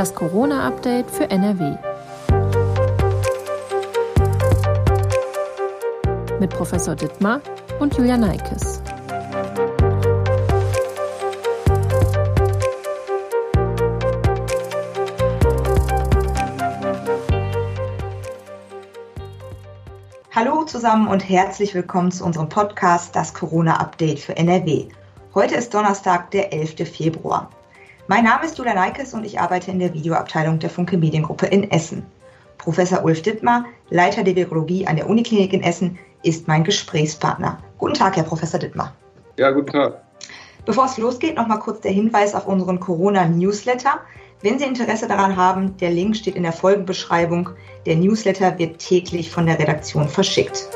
Das Corona-Update für NRW. Mit Professor Dittmar und Julia Neikes. Hallo zusammen und herzlich willkommen zu unserem Podcast Das Corona-Update für NRW. Heute ist Donnerstag, der 11. Februar. Mein Name ist Julia Neikes und ich arbeite in der Videoabteilung der Funke Mediengruppe in Essen. Professor Ulf Dittmar, Leiter der Virologie an der Uniklinik in Essen, ist mein Gesprächspartner. Guten Tag, Herr Professor Dittmar. Ja, guten Tag. Bevor es losgeht, noch mal kurz der Hinweis auf unseren Corona-Newsletter. Wenn Sie Interesse daran haben, der Link steht in der Folgenbeschreibung. Der Newsletter wird täglich von der Redaktion verschickt.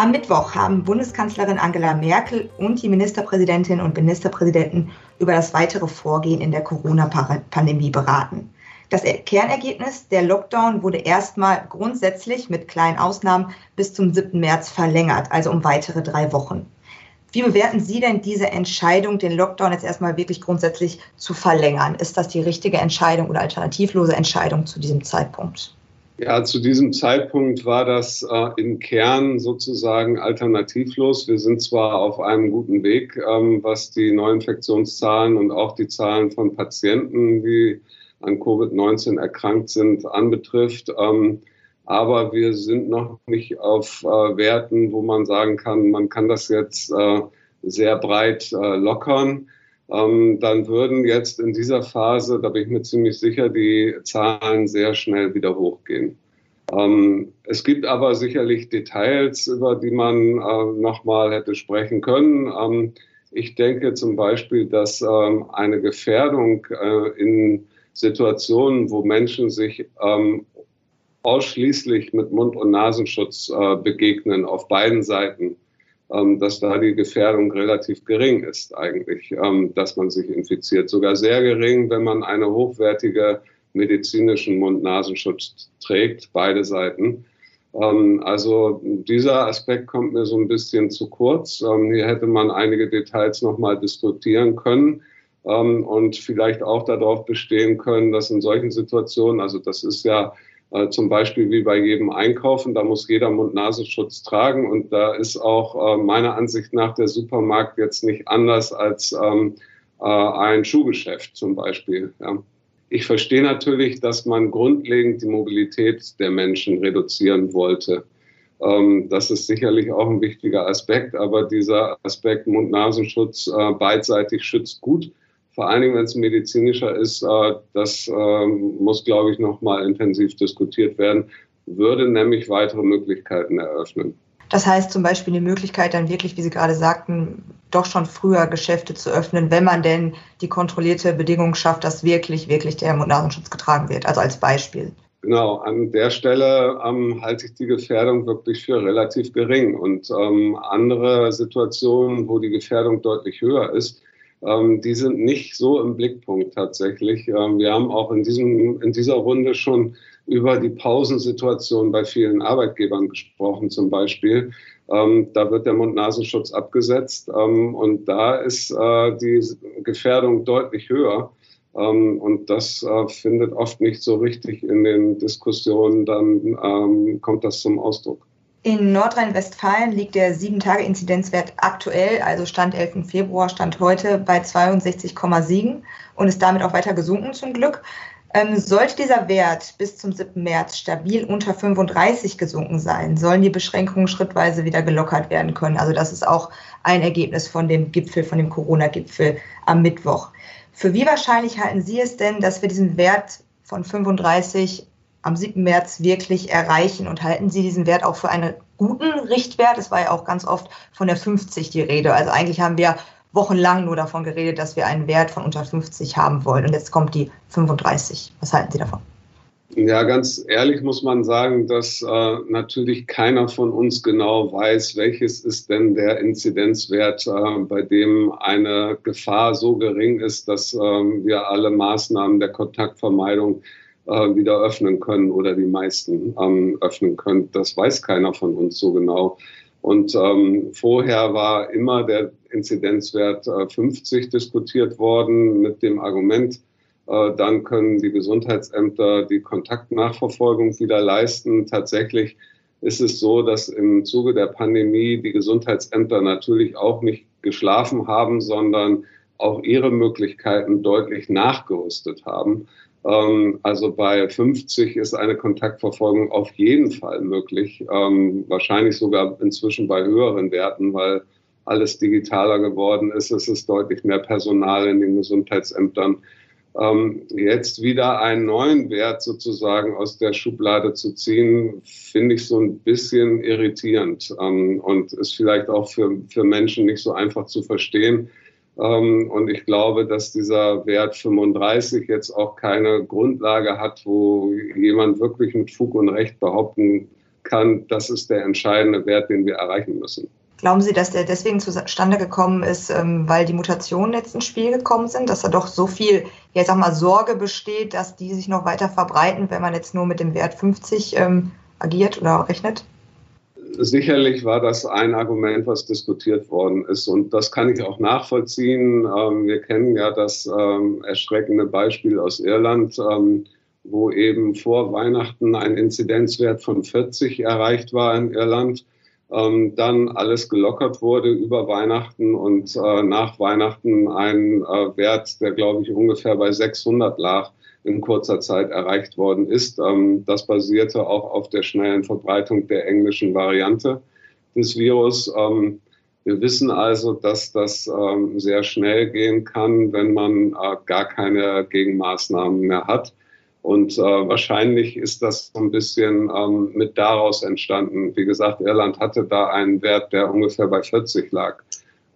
Am Mittwoch haben Bundeskanzlerin Angela Merkel und die Ministerpräsidentinnen und Ministerpräsidenten über das weitere Vorgehen in der Corona-Pandemie beraten. Das Kernergebnis, der Lockdown wurde erstmal grundsätzlich mit kleinen Ausnahmen bis zum 7. März verlängert, also um weitere drei Wochen. Wie bewerten Sie denn diese Entscheidung, den Lockdown jetzt erstmal wirklich grundsätzlich zu verlängern? Ist das die richtige Entscheidung oder alternativlose Entscheidung zu diesem Zeitpunkt? Ja, zu diesem Zeitpunkt war das äh, im Kern sozusagen alternativlos. Wir sind zwar auf einem guten Weg, ähm, was die Neuinfektionszahlen und auch die Zahlen von Patienten, die an Covid-19 erkrankt sind, anbetrifft. Ähm, aber wir sind noch nicht auf äh, Werten, wo man sagen kann, man kann das jetzt äh, sehr breit äh, lockern ähm, dann würden jetzt in dieser Phase, da bin ich mir ziemlich sicher, die Zahlen sehr schnell wieder hochgehen. Ähm, es gibt aber sicherlich Details, über die man äh, nochmal hätte sprechen können. Ähm, ich denke zum Beispiel, dass ähm, eine Gefährdung äh, in Situationen, wo Menschen sich ähm, ausschließlich mit Mund- und Nasenschutz äh, begegnen, auf beiden Seiten, dass da die Gefährdung relativ gering ist eigentlich, ähm, dass man sich infiziert. Sogar sehr gering, wenn man eine hochwertige medizinischen Mund-Nasenschutz trägt, beide Seiten. Ähm, also dieser Aspekt kommt mir so ein bisschen zu kurz. hier hätte man einige Details nochmal diskutieren können und vielleicht auch darauf bestehen können, dass in solchen Situationen, also das ist ja zum Beispiel wie bei jedem Einkaufen, da muss jeder Mund-Nasenschutz tragen und da ist auch äh, meiner Ansicht nach der Supermarkt jetzt nicht anders als ähm, äh, ein Schuhgeschäft zum Beispiel. Ich verstehe natürlich, dass man grundlegend die Mobilität der Menschen reduzieren wollte. Ähm, das ist sicherlich auch ein wichtiger Aspekt, aber dieser Aspekt Mund-Nasenschutz äh, beidseitig schützt gut vor allen Dingen, wenn es medizinischer ist, äh, das ähm, muss, glaube ich, noch mal intensiv diskutiert werden, würde nämlich weitere Möglichkeiten eröffnen. Das heißt zum Beispiel die Möglichkeit, dann wirklich, wie Sie gerade sagten, doch schon früher Geschäfte zu öffnen, wenn man denn die kontrollierte Bedingung schafft, dass wirklich, wirklich der Mund-Nasenschutz getragen wird. Also als Beispiel. Genau, an der Stelle ähm, halte ich die Gefährdung wirklich für relativ gering. Und ähm, andere Situationen, wo die Gefährdung deutlich höher ist, ähm, die sind nicht so im Blickpunkt tatsächlich. Ähm, wir haben auch in, diesem, in dieser Runde schon über die Pausensituation bei vielen Arbeitgebern gesprochen zum Beispiel. Ähm, da wird der Mund-Nasenschutz abgesetzt ähm, und da ist äh, die Gefährdung deutlich höher. Ähm, und das äh, findet oft nicht so richtig in den Diskussionen, dann ähm, kommt das zum Ausdruck. In Nordrhein-Westfalen liegt der 7-Tage-Inzidenzwert aktuell, also Stand 11. Februar, Stand heute, bei 62,7 und ist damit auch weiter gesunken zum Glück. Ähm, sollte dieser Wert bis zum 7. März stabil unter 35 gesunken sein, sollen die Beschränkungen schrittweise wieder gelockert werden können. Also das ist auch ein Ergebnis von dem Gipfel, von dem Corona-Gipfel am Mittwoch. Für wie wahrscheinlich halten Sie es denn, dass wir diesen Wert von 35 am 7. März wirklich erreichen? Und halten Sie diesen Wert auch für einen guten Richtwert? Es war ja auch ganz oft von der 50 die Rede. Also eigentlich haben wir wochenlang nur davon geredet, dass wir einen Wert von unter 50 haben wollen. Und jetzt kommt die 35. Was halten Sie davon? Ja, ganz ehrlich muss man sagen, dass äh, natürlich keiner von uns genau weiß, welches ist denn der Inzidenzwert, äh, bei dem eine Gefahr so gering ist, dass äh, wir alle Maßnahmen der Kontaktvermeidung wieder öffnen können oder die meisten ähm, öffnen können. Das weiß keiner von uns so genau. Und ähm, vorher war immer der Inzidenzwert äh, 50 diskutiert worden mit dem Argument, äh, dann können die Gesundheitsämter die Kontaktnachverfolgung wieder leisten. Tatsächlich ist es so, dass im Zuge der Pandemie die Gesundheitsämter natürlich auch nicht geschlafen haben, sondern auch ihre Möglichkeiten deutlich nachgerüstet haben. Ähm, also bei 50 ist eine Kontaktverfolgung auf jeden Fall möglich, ähm, wahrscheinlich sogar inzwischen bei höheren Werten, weil alles digitaler geworden ist. Es ist deutlich mehr Personal in den Gesundheitsämtern. Ähm, jetzt wieder einen neuen Wert sozusagen aus der Schublade zu ziehen, finde ich so ein bisschen irritierend und ist vielleicht auch für, für Menschen nicht so einfach zu verstehen und ich glaube, dass dieser Wert 35 jetzt auch keine Grundlage hat, wo jemand wirklich mit Fug und Recht behaupten kann, das ist der entscheidende Wert, den wir erreichen müssen. Glauben Sie, dass der deswegen zustande gekommen ist, ähm, weil die Mutationen jetzt ins Spiel gekommen sind, dass da doch so viel, ja, ich sag mal, Sorge besteht, dass die sich noch weiter verbreiten, wenn man jetzt nur mit dem Wert 50 ähm, agiert oder rechnet? Sicherlich war das ein Argument, was diskutiert worden ist. Und das kann ich auch nachvollziehen. Ähm, wir kennen ja das ähm, erschreckende Beispiel aus Irland, ähm, wo eben vor Weihnachten ein Inzidenzwert von 40 erreicht war in Irland. dann alles gelockert wurde über Weihnachten und äh, nach Weihnachten ein äh, Wert, der glaube ich ungefähr bei 600 lag in kurzer Zeit erreicht worden ist. Ähm, das basierte auch auf der schnellen Verbreitung der englischen Variante des Virus. Ähm, wir wissen also, dass das ähm, sehr schnell gehen kann, wenn man äh, gar keine Gegenmaßnahmen mehr hat. Und äh, wahrscheinlich ist das so ein bisschen ähm, mit daraus entstanden. Wie gesagt, Irland hatte da einen Wert, der ungefähr bei 40 lag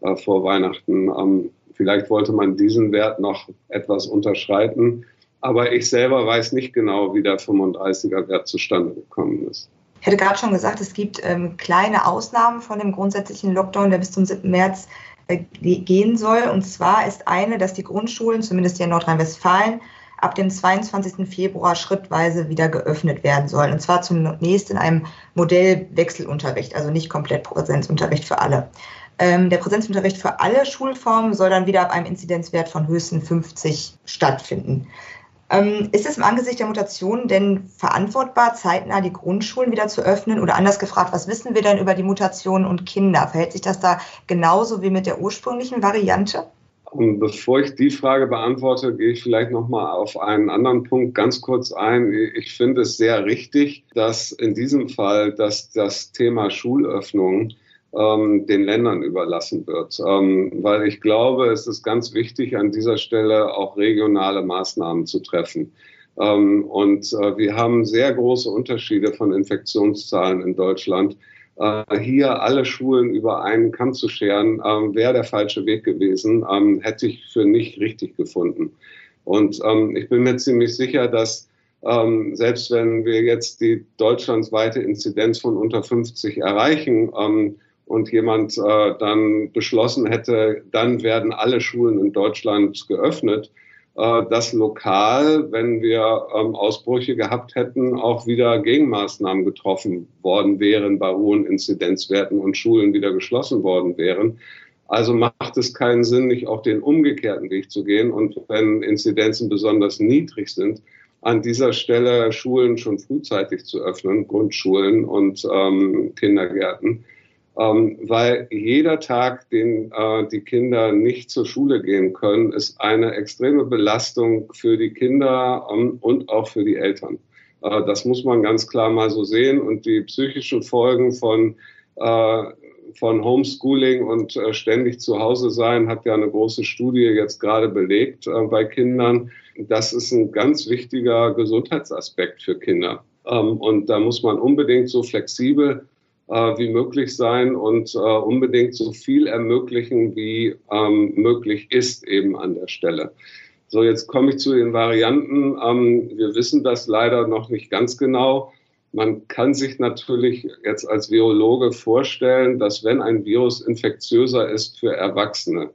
äh, vor Weihnachten. Ähm, vielleicht wollte man diesen Wert noch etwas unterschreiten. Aber ich selber weiß nicht genau, wie der 35er Wert zustande gekommen ist. Ich hätte gerade schon gesagt, es gibt ähm, kleine Ausnahmen von dem grundsätzlichen Lockdown, der bis zum 7. März äh, gehen soll. Und zwar ist eine, dass die Grundschulen, zumindest hier in Nordrhein-Westfalen, ab dem 22. Februar schrittweise wieder geöffnet werden sollen. Und zwar zunächst in einem Modell Wechselunterricht, also nicht komplett Präsenzunterricht für alle. Ähm, der Präsenzunterricht für alle Schulformen soll dann wieder ab einem Inzidenzwert von höchstens 50 stattfinden. Ähm, ist es im Angesicht der Mutation denn verantwortbar, zeitnah die Grundschulen wieder zu öffnen? Oder anders gefragt, was wissen wir denn über die Mutation und Kinder? Verhält sich das da genauso wie mit der ursprünglichen Variante? Und bevor ich die Frage beantworte, gehe ich vielleicht noch mal auf einen anderen Punkt ganz kurz ein. Ich finde es sehr richtig, dass in diesem Fall, dass das Thema Schulöffnung ähm, den Ländern überlassen wird. Ähm, weil ich glaube, es ist ganz wichtig, an dieser Stelle auch regionale Maßnahmen zu treffen. Ähm, und äh, wir haben sehr große Unterschiede von Infektionszahlen in Deutschland. Äh, hier alle Schulen über einen Kamm zu scheren, äh, wäre der falsche Weg gewesen, ähm, hätte ich für nicht richtig gefunden. Und ähm, ich bin mir ziemlich sicher, dass ähm, selbst wenn wir jetzt die deutschlandsweite Inzidenz von unter 50 erreichen, ähm, und jemand äh, dann beschlossen hätte, dann werden alle Schulen in Deutschland geöffnet, äh, dass lokal, wenn wir ähm, Ausbrüche gehabt hätten, auch wieder Gegenmaßnahmen getroffen worden wären bei hohen Inzidenzwerten und Schulen wieder geschlossen worden wären. Also macht es keinen Sinn, nicht auch den umgekehrten Weg zu gehen und wenn Inzidenzen besonders niedrig sind, an dieser Stelle Schulen schon frühzeitig zu öffnen, Grundschulen und ähm, Kindergärten ähm, weil jeder Tag, den äh, die Kinder nicht zur Schule gehen können, ist eine extreme Belastung für die Kinder ähm, und auch für die Eltern. Äh, das muss man ganz klar mal so sehen. Und die psychischen Folgen von, äh, von Homeschooling und äh, ständig zu Hause sein hat ja eine große Studie jetzt gerade belegt äh, bei Kindern. Das ist ein ganz wichtiger Gesundheitsaspekt für Kinder. Ähm, und da muss man unbedingt so flexibel wie möglich sein und äh, unbedingt so viel ermöglichen, wie ähm, möglich ist eben an der Stelle. So, jetzt komme ich zu den Varianten. Ähm, wir wissen das leider noch nicht ganz genau. Man kann sich natürlich jetzt als Virologe vorstellen, dass wenn ein Virus infektiöser ist für Erwachsene,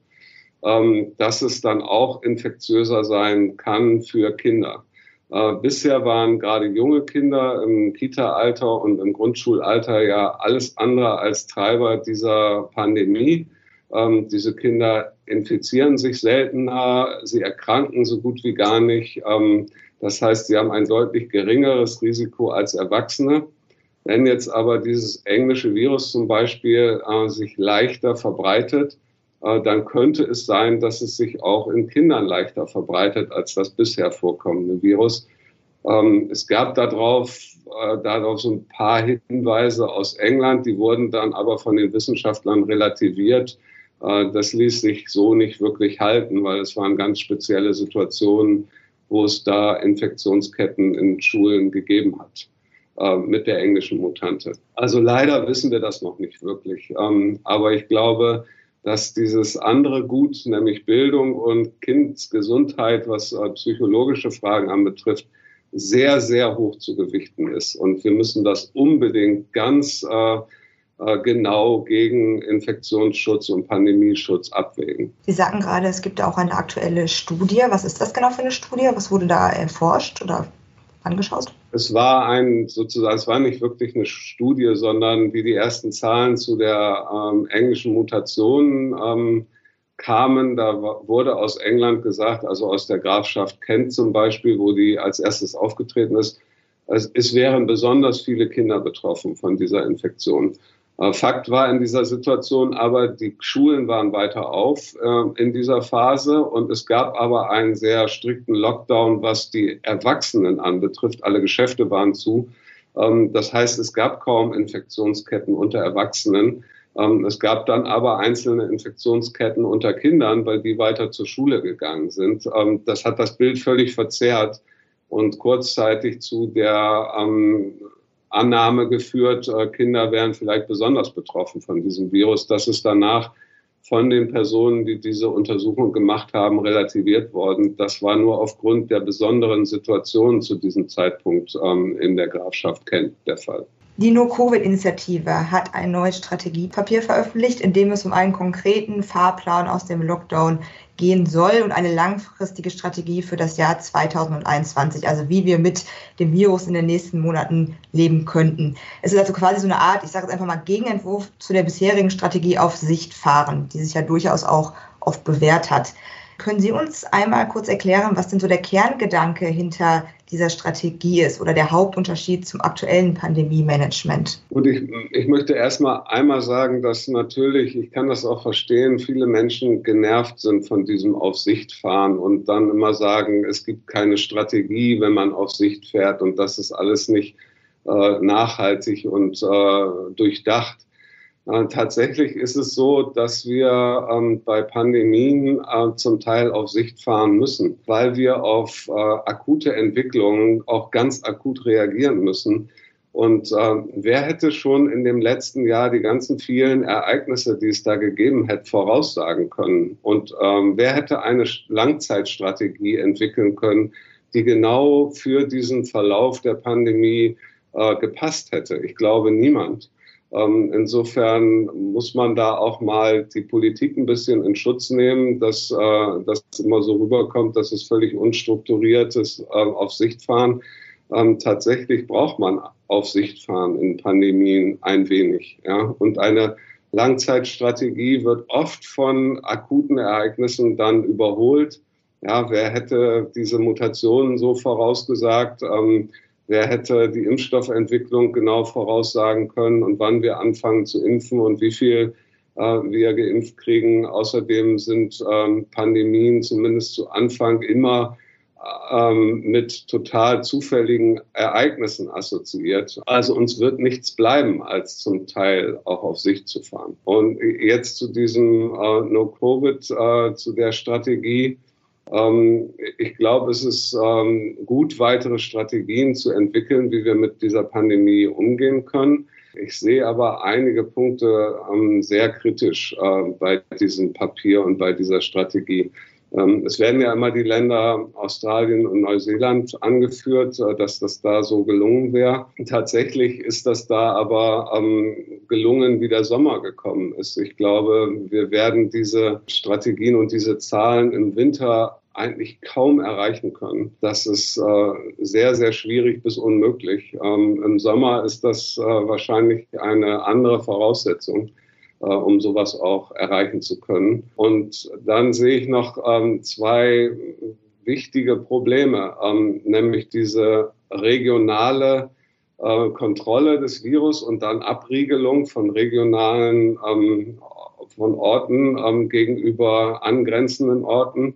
ähm, dass es dann auch infektiöser sein kann für Kinder. Äh, bisher waren gerade junge Kinder im Kita-Alter und im Grundschulalter ja alles andere als Treiber dieser Pandemie. Ähm, diese Kinder infizieren sich seltener, sie erkranken so gut wie gar nicht. Ähm, das heißt, sie haben ein deutlich geringeres Risiko als Erwachsene. Wenn jetzt aber dieses englische Virus zum Beispiel äh, sich leichter verbreitet, dann könnte es sein, dass es sich auch in Kindern leichter verbreitet als das bisher vorkommende Virus. Ähm, es gab darauf, äh, darauf so ein paar Hinweise aus England, die wurden dann aber von den Wissenschaftlern relativiert. Äh, das ließ sich so nicht wirklich halten, weil es waren ganz spezielle Situationen, wo es da Infektionsketten in Schulen gegeben hat mit der englischen Mutante. Also leider wissen wir das noch nicht wirklich. Ähm, aber ich glaube, dass dieses andere Gut, nämlich Bildung und Kindsgesundheit, was äh, psychologische Fragen anbetrifft, sehr, sehr hoch zu gewichten ist. Und wir müssen das unbedingt ganz äh, äh, genau gegen Infektionsschutz und Pandemieschutz abwägen. Sie sagten gerade, es gibt auch eine aktuelle Studie. Was ist das genau für eine Studie? Was wurde da erforscht oder angeschaut? Es war ein sozusagen, es war nicht wirklich eine Studie, sondern wie die ersten Zahlen zu der ähm, englischen Mutation ähm, kamen, da wurde aus England gesagt, also aus der Grafschaft Kent zum Beispiel, wo die als erstes aufgetreten ist, es, es wären besonders viele Kinder betroffen von dieser Infektion. Äh, Fakt war in dieser Situation aber, die Schulen waren weiter auf äh, in dieser Phase und es gab aber einen sehr strikten Lockdown, was die Erwachsenen anbetrifft. Alle Geschäfte waren zu. Ähm, das heißt, es gab kaum Infektionsketten unter Erwachsenen. Ähm, es gab dann aber einzelne Infektionsketten unter Kindern, weil die weiter zur Schule gegangen sind. Ähm, das hat das Bild völlig verzerrt und kurzzeitig zu der ähm, Annahme geführt, äh, Kinder wären vielleicht besonders betroffen von diesem Virus. Das ist danach von den Personen, die diese Untersuchung gemacht haben, relativiert worden. Das war nur aufgrund der besonderen Situation zu diesem Zeitpunkt ähm, in der Grafschaft Kent der Fall. Die No-Covid-Initiative hat ein neues Strategiepapier veröffentlicht, in dem es um einen konkreten Fahrplan aus dem Lockdown gehen soll und eine langfristige Strategie für das Jahr 2021, also wie wir mit dem Virus in den nächsten Monaten leben könnten. Es ist also quasi so eine Art, ich sage jetzt einfach mal, Gegenentwurf zu der bisherigen Strategie auf Sicht fahren, die sich ja durchaus auch oft bewährt hat. Können Sie uns einmal kurz erklären, was denn so der Kerngedanke hinter dieser Strategie ist oder der Hauptunterschied zum aktuellen Pandemie-Management? Und ich, ich möchte erstmal einmal sagen, dass natürlich, ich kann das auch verstehen, viele Menschen genervt sind von diesem Auf Sicht fahren und dann immer sagen, es gibt keine Strategie, wenn man auf Sicht fährt und das ist alles nicht äh, nachhaltig und äh, durchdacht. Äh, tatsächlich ist es so, dass wir ähm, bei Pandemien äh, zum Teil auf Sicht fahren müssen, weil wir auf äh, akute Entwicklungen auch ganz akut reagieren müssen. Und äh, wer hätte schon in dem letzten Jahr die ganzen vielen Ereignisse, die es da gegeben hätte, voraussagen können? Und ähm, wer hätte eine Langzeitstrategie entwickeln können, die genau für diesen Verlauf der Pandemie äh, gepasst hätte? Ich glaube niemand. Ähm, insofern muss man da auch mal die Politik ein bisschen in Schutz nehmen, dass äh, das immer so rüberkommt, dass es völlig unstrukturiert ist, äh, auf Sicht fahren. Ähm, tatsächlich braucht man auf Sicht fahren in Pandemien ein wenig. Ja? Und eine Langzeitstrategie wird oft von akuten Ereignissen dann überholt. Ja, wer hätte diese Mutationen so vorausgesagt? Ähm, Wer hätte die Impfstoffentwicklung genau voraussagen können und wann wir anfangen zu impfen und wie viel äh, wir geimpft kriegen? Außerdem sind ähm, Pandemien zumindest zu Anfang immer ähm, mit total zufälligen Ereignissen assoziiert. Also uns wird nichts bleiben, als zum Teil auch auf Sicht zu fahren. Und jetzt zu diesem äh, No-Covid, äh, zu der Strategie. Ähm, ich glaube, es ist ähm, gut, weitere Strategien zu entwickeln, wie wir mit dieser Pandemie umgehen können. Ich sehe aber einige Punkte ähm, sehr kritisch äh, bei diesem Papier und bei dieser Strategie. Ähm, es werden ja immer die Länder Australien und Neuseeland angeführt, äh, dass das da so gelungen wäre. Tatsächlich ist das da aber ähm, gelungen, wie der Sommer gekommen ist. Ich glaube, wir werden diese Strategien und diese Zahlen im Winter eigentlich kaum erreichen können. Das ist äh, sehr, sehr schwierig bis unmöglich. Ähm, Im Sommer ist das äh, wahrscheinlich eine andere Voraussetzung. Äh, um sowas auch erreichen zu können. Und dann sehe ich noch ähm, zwei wichtige Probleme, ähm, nämlich diese regionale äh, Kontrolle des Virus und dann Abriegelung von regionalen ähm, von Orten gegenüber angrenzenden Orten.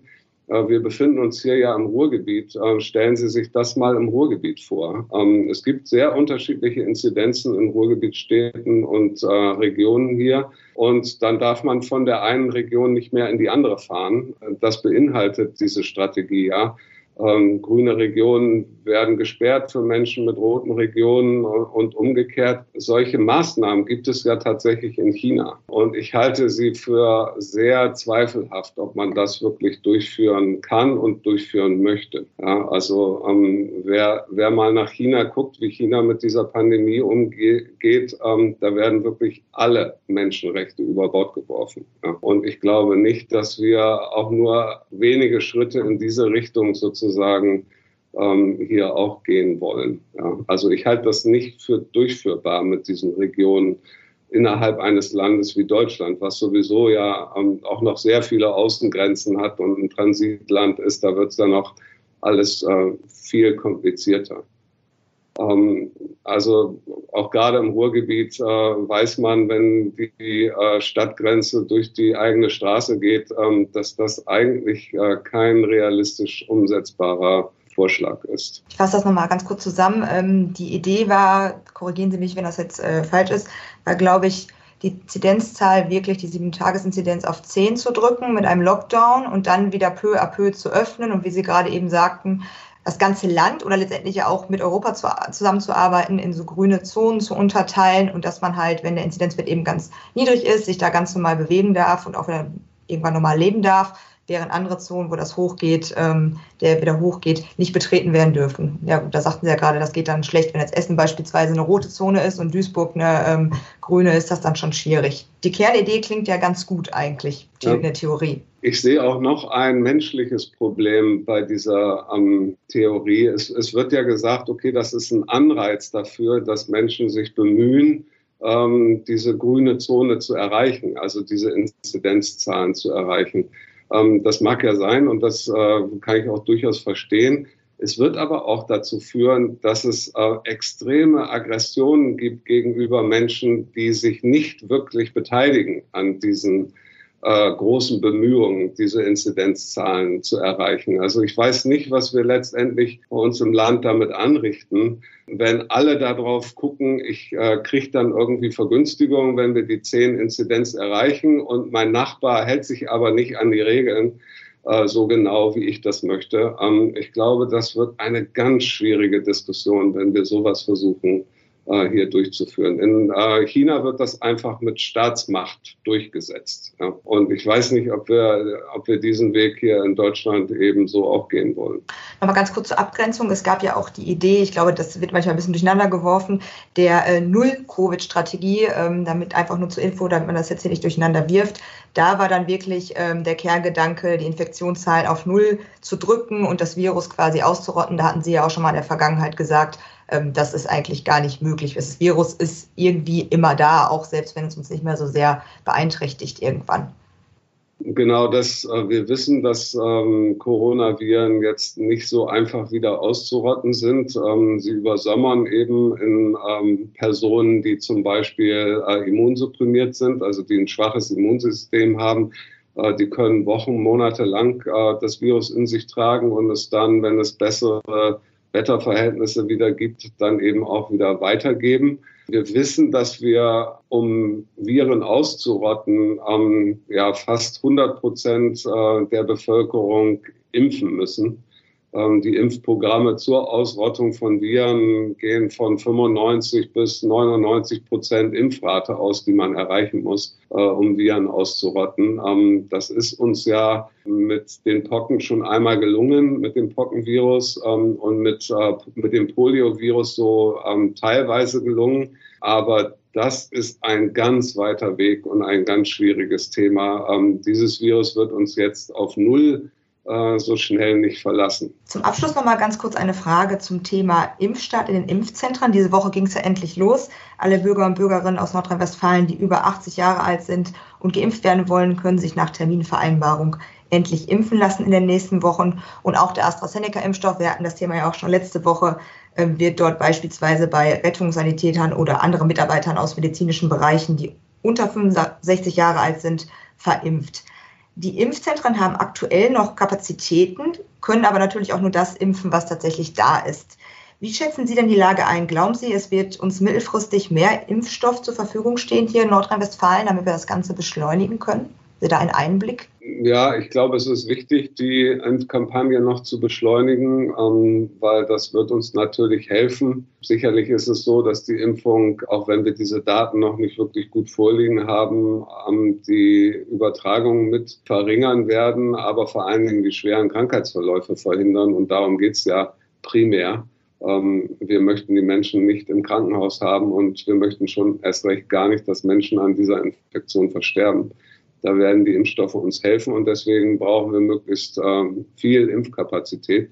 Äh, wir befinden uns hier ja im Ruhrgebiet. Äh, stellen Sie sich das mal im Ruhrgebiet vor. Ähm, es gibt sehr unterschiedliche Inzidenzen in Ruhrgebietstädten und äh, Regionen hier. Und dann darf man von der einen Region nicht mehr in die andere fahren. Das beinhaltet diese Strategie ja. Ähm, grüne Regionen werden gesperrt für Menschen mit roten Regionen und umgekehrt. Solche Maßnahmen gibt es ja tatsächlich in China. Und ich halte sie für sehr zweifelhaft, ob man das wirklich durchführen kann und durchführen möchte. Ja, also ähm, wer, wer mal nach China guckt, wie China mit dieser Pandemie umgeht, ähm, da werden wirklich alle Menschenrechte über Bord geworfen. Ja. Und ich glaube nicht, dass wir auch nur wenige Schritte in diese Richtung sozusagen sozusagen ähm, hier auch gehen wollen. Ja. Also ich halte das nicht für durchführbar mit diesen Regionen innerhalb eines Landes wie Deutschland, was sowieso ja ähm, auch noch sehr viele Außengrenzen hat und ein Transitland ist, da wird es dann auch alles äh, viel komplizierter. Ähm, also auch gerade im Ruhrgebiet äh, weiß man, wenn die äh, Stadtgrenze durch die eigene Straße geht, ähm, dass das eigentlich äh, kein realistisch umsetzbarer Vorschlag ist. Ich fasse das nochmal ganz kurz zusammen. Ähm, die Idee war, korrigieren Sie mich, wenn das jetzt äh, falsch ist, war, glaube ich, die Inzidenzzahl wirklich, die Sieben-Tages-Inzidenz auf 10 zu drücken mit einem Lockdown und dann wieder peu à peu zu öffnen und wie Sie gerade eben sagten, das ganze Land oder letztendlich ja auch mit Europa zu, zusammenzuarbeiten, in so grüne Zonen zu unterteilen und dass man halt, wenn der Inzidenzwert eben ganz niedrig ist, sich da ganz normal bewegen darf und auch wieder irgendwann normal leben darf während andere Zonen, wo das hochgeht, ähm, der wieder hochgeht, nicht betreten werden dürfen. Ja, da sagten Sie ja gerade, das geht dann schlecht, wenn jetzt Essen beispielsweise eine rote Zone ist und Duisburg eine ähm, grüne, ist das dann schon schwierig. Die Kernidee klingt ja ganz gut eigentlich, ja. in der Theorie. Ich sehe auch noch ein menschliches Problem bei dieser ähm, Theorie. Es, es, wird ja gesagt, okay, das ist ein Anreiz dafür, dass Menschen sich bemühen, ähm, diese grüne Zone zu erreichen, also diese Inzidenzzahlen zu erreichen. Ähm, das mag ja sein und das äh, kann ich auch durchaus verstehen. Es wird aber auch dazu führen, dass es äh, extreme Aggressionen gibt gegenüber Menschen, die sich nicht wirklich beteiligen an diesen äh, großen Bemühungen, diese Inzidenzzahlen zu erreichen. Also ich weiß nicht, was wir letztendlich bei uns im Land damit anrichten, wenn alle darauf gucken, ich äh, kriege dann irgendwie Vergünstigungen, wenn wir die 10 Inzidenz erreichen und mein Nachbar hält sich aber nicht an die Regeln äh, so genau, wie ich das möchte. Ähm, ich glaube, das wird eine ganz schwierige Diskussion, wenn wir sowas versuchen äh, hier durchzuführen. In äh, China wird das einfach mit Staatsmacht durchgesetzt. Ja. Und ich weiß nicht, ob wir, ob wir diesen Weg hier in Deutschland eben so auch gehen wollen. Nochmal ganz kurz zur Abgrenzung. Es gab ja auch die Idee, ich glaube, das wird manchmal ein bisschen durcheinander geworfen, der äh, Null-Covid-Strategie, ähm, damit einfach nur zur Info, damit man das jetzt hier nicht durcheinander wirft. Da war dann wirklich ähm, der Kerngedanke, die Infektionszahlen auf Null zu drücken und das Virus quasi auszurotten. Da hatten Sie ja auch schon mal in der Vergangenheit gesagt, das ist eigentlich gar nicht möglich. Das Virus ist irgendwie immer da, auch selbst wenn es uns nicht mehr so sehr beeinträchtigt irgendwann. Genau, das, äh, wir wissen, dass ähm, Coronaviren jetzt nicht so einfach wieder auszurotten sind. Ähm, sie übersommern eben in ähm, Personen, die zum Beispiel äh, immunsupprimiert sind, also die ein schwaches Immunsystem haben. Äh, die können Wochen, Monate lang äh, das Virus in sich tragen und es dann, wenn es bessere Wetterverhältnisse wieder gibt, dann eben auch wieder weitergeben. Wir wissen, dass wir, um Viren auszurotten, ähm, ja, fast 100 Prozent äh, der Bevölkerung impfen müssen. Ähm, die Impfprogramme zur Ausrottung von Viren gehen von 95 bis 99 Prozent Impfrate aus, die man erreichen muss, äh, um Viren auszurotten. Ähm, das ist uns ja mit den Pocken schon einmal gelungen, mit dem Pockenvirus ähm, und mit, äh, mit dem Poliovirus so teilweise gelungen. Aber das ist ein ganz weiter Weg und ein ganz schwieriges Thema. dieses Virus wird uns jetzt auf Null so schnell nicht verlassen. Zum Abschluss noch mal ganz kurz eine Frage zum Thema Impfstart in den Impfzentren. Diese Woche ging es ja endlich los. Alle Bürger und Bürgerinnen aus Nordrhein-Westfalen, die über 80 Jahre alt sind und geimpft werden wollen, können sich nach Terminvereinbarung endlich impfen lassen in den nächsten Wochen. Und auch der AstraZeneca-Impfstoff, wir hatten das Thema ja auch schon letzte Woche, ähm, wird dort beispielsweise bei Rettungssanitätern oder anderen Mitarbeitern aus medizinischen Bereichen, die unter 65 Jahre alt sind, verimpft. Die Impfzentren haben aktuell noch Kapazitäten, können aber natürlich auch nur das impfen, was tatsächlich da ist. Wie schätzen Sie denn die Lage ein? Glauben Sie, es wird uns mittelfristig mehr Impfstoff zur Verfügung stehen hier in Nordrhein-Westfalen, damit wir das Ganze beschleunigen können? Sie da einen Einblick? Ja, ich glaube, es ist wichtig, die Kampagne noch zu beschleunigen, ähm, weil das wird uns natürlich helfen. Sicherlich ist es so, dass die Impfung, auch wenn wir diese Daten noch nicht wirklich gut vorliegen haben, ähm, die Übertragung mit verringern werden, aber vor allen Dingen die schweren Krankheitsverläufe verhindern. Und darum geht es ja primär. Ähm, wir möchten die Menschen nicht im Krankenhaus haben und wir möchten schon erst recht gar nicht, dass Menschen an dieser Infektion versterben. Da werden die Impfstoffe uns helfen und deswegen brauchen wir möglichst ähm, viel Impfkapazität.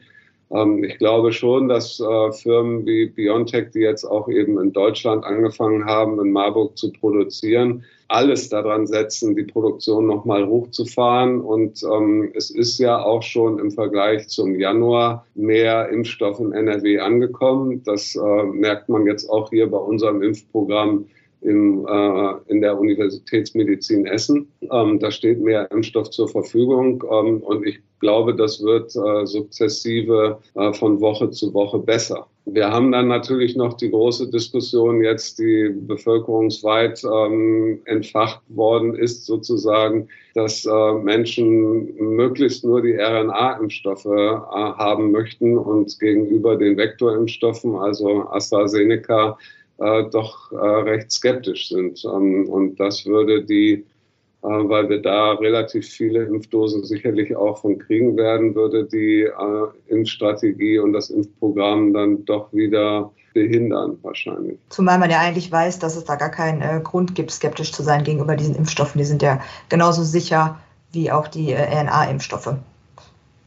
Ähm, ich glaube schon, dass äh, Firmen wie BioNTech, die jetzt auch eben in Deutschland angefangen haben, in Marburg zu produzieren, alles daran setzen, die Produktion nochmal hochzufahren. Und ähm, es ist ja auch schon im Vergleich zum Januar mehr Impfstoff in NRW angekommen. Das äh, merkt man jetzt auch hier bei unserem Impfprogramm im, äh, in der Universitätsmedizin Essen. Ähm, da steht mehr Impfstoff zur Verfügung ähm, und ich glaube, das wird äh, sukzessive äh, von Woche zu Woche besser. Wir haben dann natürlich noch die große Diskussion jetzt, die bevölkerungsweit ähm, entfacht worden ist, sozusagen, dass äh, Menschen möglichst nur die RNA-Impfstoffe äh, haben möchten und gegenüber den Vektorimpfstoffen, also AstraZeneca, doch äh, recht skeptisch sind. Ähm, und das würde die, äh, weil wir da relativ viele Impfdosen sicherlich auch von kriegen werden, würde die äh, Impfstrategie und das Impfprogramm dann doch wieder behindern wahrscheinlich. Zumal man ja eigentlich weiß, dass es da gar keinen äh, Grund gibt, skeptisch zu sein gegenüber diesen Impfstoffen. Die sind ja genauso sicher wie auch die äh, RNA-Impfstoffe.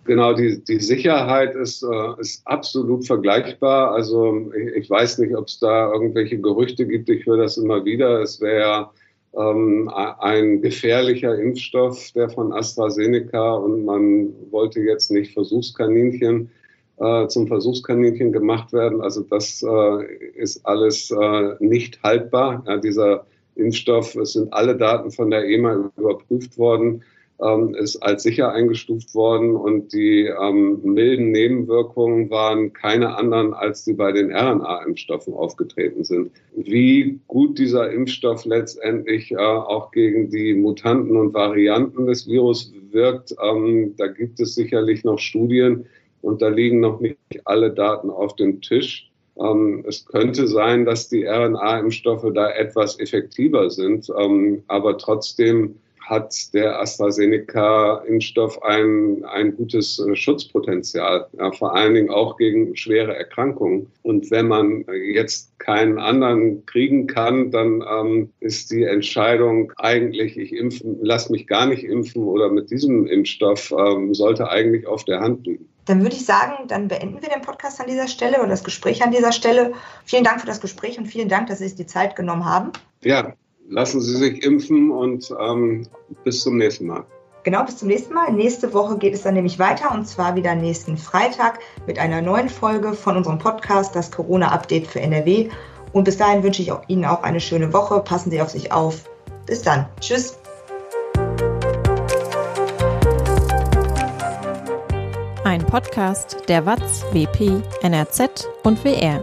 Genau, die, die Sicherheit ist, äh, ist absolut vergleichbar. Also ich, ich weiß nicht, ob es da irgendwelche Gerüchte gibt. Ich höre das immer wieder. Es wäre ähm, ein gefährlicher Impfstoff, der von AstraZeneca und man wollte jetzt nicht Versuchskaninchen äh, zum Versuchskaninchen gemacht werden. Also das äh, ist alles äh, nicht haltbar. Ja, dieser Impfstoff, es sind alle Daten von der EMA überprüft worden ähm, ist als sicher eingestuft worden und die ähm, milden Nebenwirkungen waren keine anderen, als die bei den RNA-Impfstoffen aufgetreten sind. Wie gut dieser Impfstoff letztendlich äh, auch gegen die Mutanten und Varianten des Virus wirkt, ähm, da gibt es sicherlich noch Studien und da liegen noch nicht alle Daten auf dem Tisch. Ähm, es könnte sein, dass die RNA-Impfstoffe da etwas effektiver sind, ähm, aber trotzdem hat der AstraZeneca-Impfstoff ein, ein gutes äh, Schutzpotenzial, ja, vor allen Dingen auch gegen schwere Erkrankungen. Und wenn man jetzt keinen anderen kriegen kann, dann ähm, ist die Entscheidung eigentlich, ich impfen, lass mich gar nicht impfen oder mit diesem Impfstoff, ähm, sollte eigentlich auf der Hand liegen. Dann würde ich sagen, dann beenden wir den Podcast an dieser Stelle oder das Gespräch an dieser Stelle. Vielen Dank für das Gespräch und vielen Dank, dass Sie sich die Zeit genommen haben. Ja, lassen Sie sich impfen und ähm, bis zum nächsten Mal. Genau, bis zum nächsten Mal. Nächste Woche geht es dann nämlich weiter und zwar wieder nächsten Freitag mit einer neuen Folge von unserem Podcast, das Corona-Update für NRW. Und bis dahin wünsche ich Ihnen auch eine schöne Woche. Passen Sie auf sich auf. Bis dann. Tschüss. Ein Podcast der WAZ, WP, NRZ und WR.